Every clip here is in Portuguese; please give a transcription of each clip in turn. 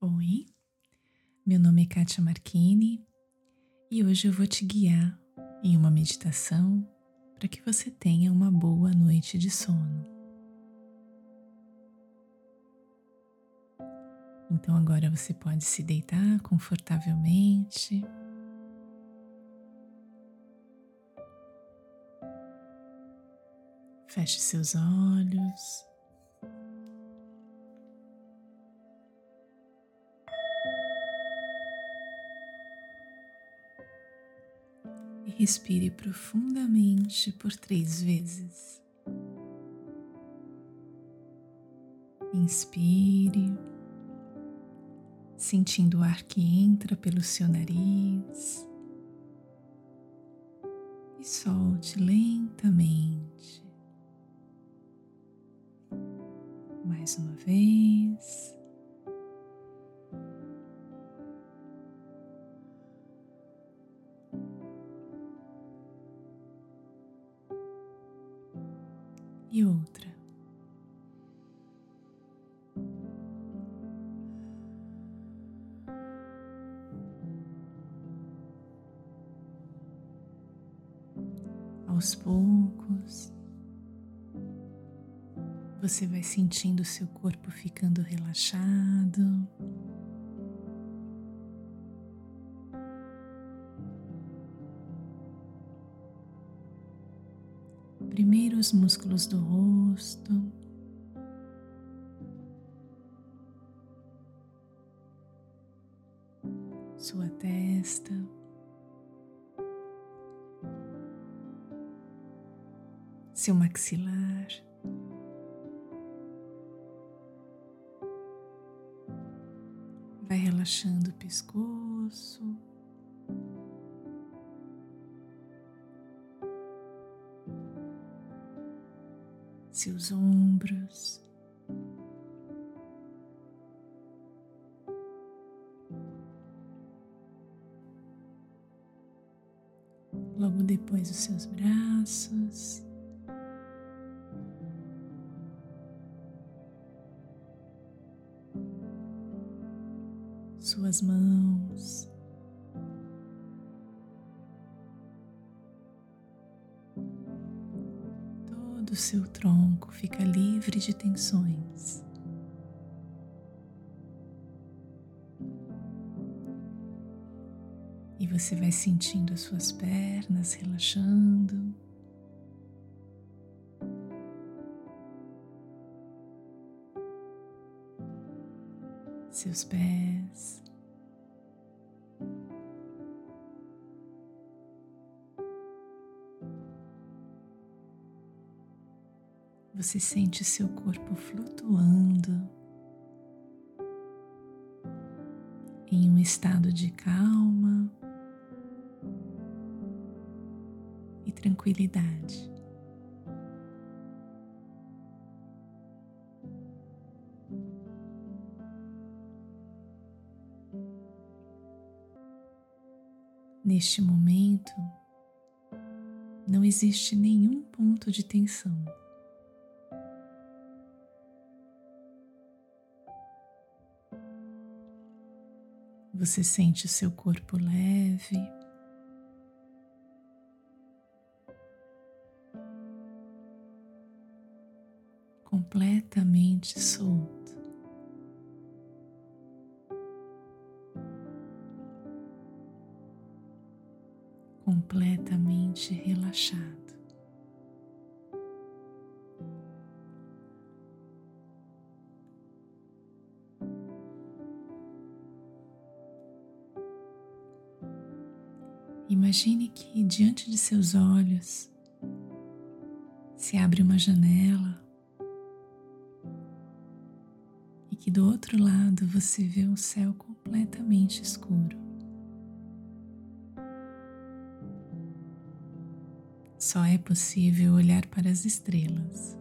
Oi, meu nome é Kátia Marchini e hoje eu vou te guiar em uma meditação para que você tenha uma boa noite de sono. Então agora você pode se deitar confortavelmente. Feche seus olhos. Respire profundamente por três vezes. Inspire, sentindo o ar que entra pelo seu nariz e solte lentamente. mais uma vez. E outra. Aos poucos, você vai sentindo seu corpo ficando relaxado. Os músculos do rosto. Sua testa. Seu maxilar. Vai relaxando o pescoço. Seus ombros. Logo depois os seus braços. suas mãos. Todo o seu tronco fica livre de tensões. E você vai sentindo as suas pernas relaxando. seus pés. Você sente seu corpo flutuando em um estado de calma e tranquilidade. Neste momento, não existe nenhum ponto de tensão. Você sente o seu corpo leve, completamente solto. completamente relaxado. Imagine que diante de seus olhos se abre uma janela e que do outro lado você vê um céu completamente escuro. Só é possível olhar para as estrelas.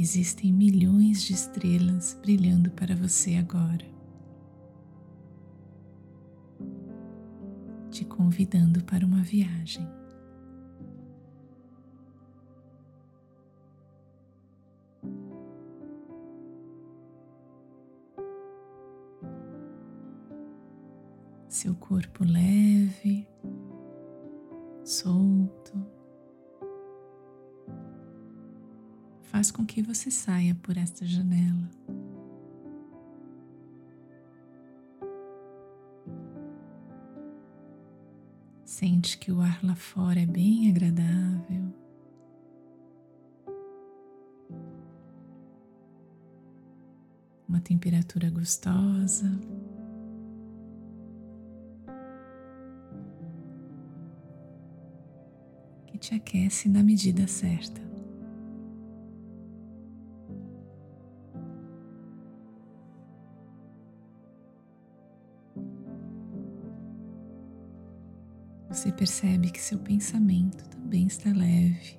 Existem milhões de estrelas brilhando para você agora, te convidando para uma viagem. seu corpo leve, solto. Faz com que você saia por esta janela. Sente que o ar lá fora é bem agradável. Uma temperatura gostosa. Que te aquece na medida certa. Você percebe que seu pensamento também está leve.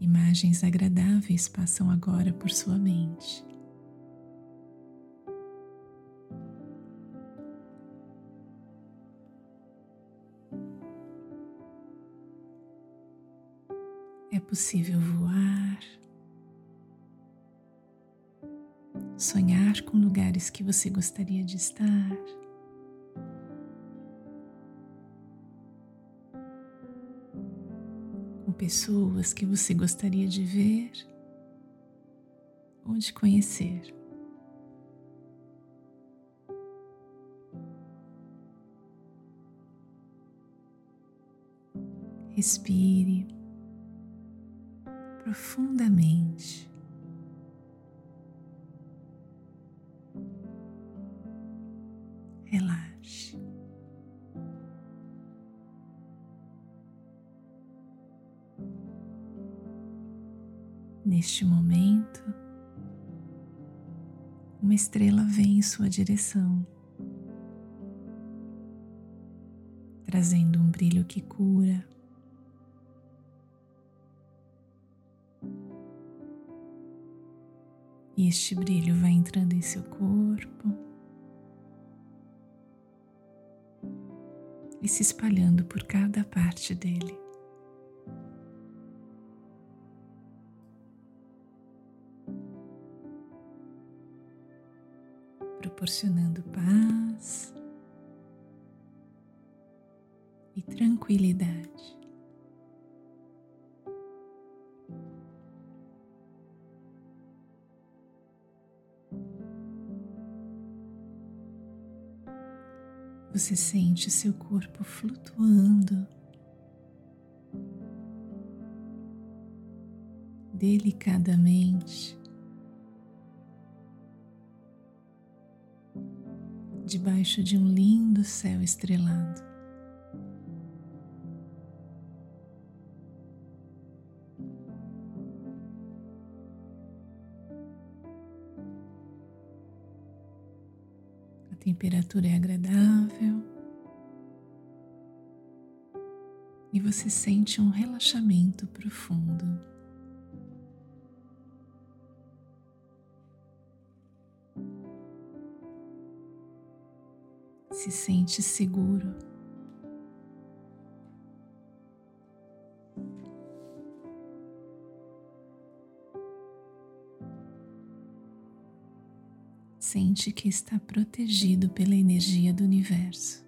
Imagens agradáveis passam agora por sua mente. É possível voar. Sonhar com lugares que você gostaria de estar. Com pessoas que você gostaria de ver ou de conhecer. Respire profundamente. Neste momento, uma estrela vem em sua direção, trazendo um brilho que cura. E este brilho vai entrando em seu corpo. e se espalhando por cada parte dele. Proporcionando paz e tranquilidade. Você sente seu corpo flutuando delicadamente debaixo de um lindo céu estrelado. temperatura é agradável e você sente um relaxamento profundo. Se sente seguro. sente que está protegido pela energia do universo.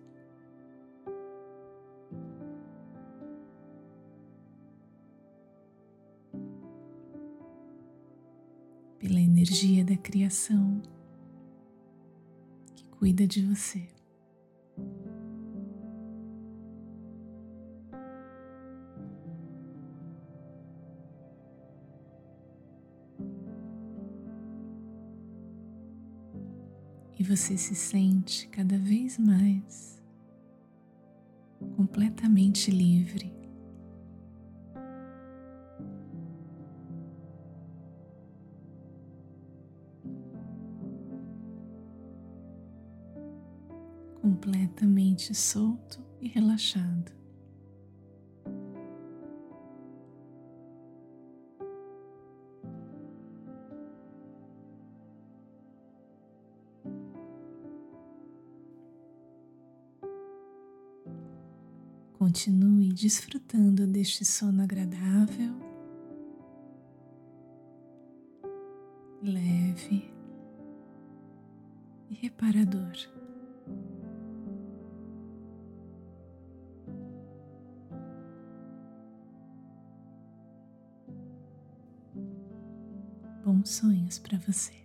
Pela energia da criação que cuida de você. Você se sente cada vez mais completamente livre. Completamente solto e relaxado. Continue desfrutando deste sono agradável leve e reparador. Bons sonhos para você.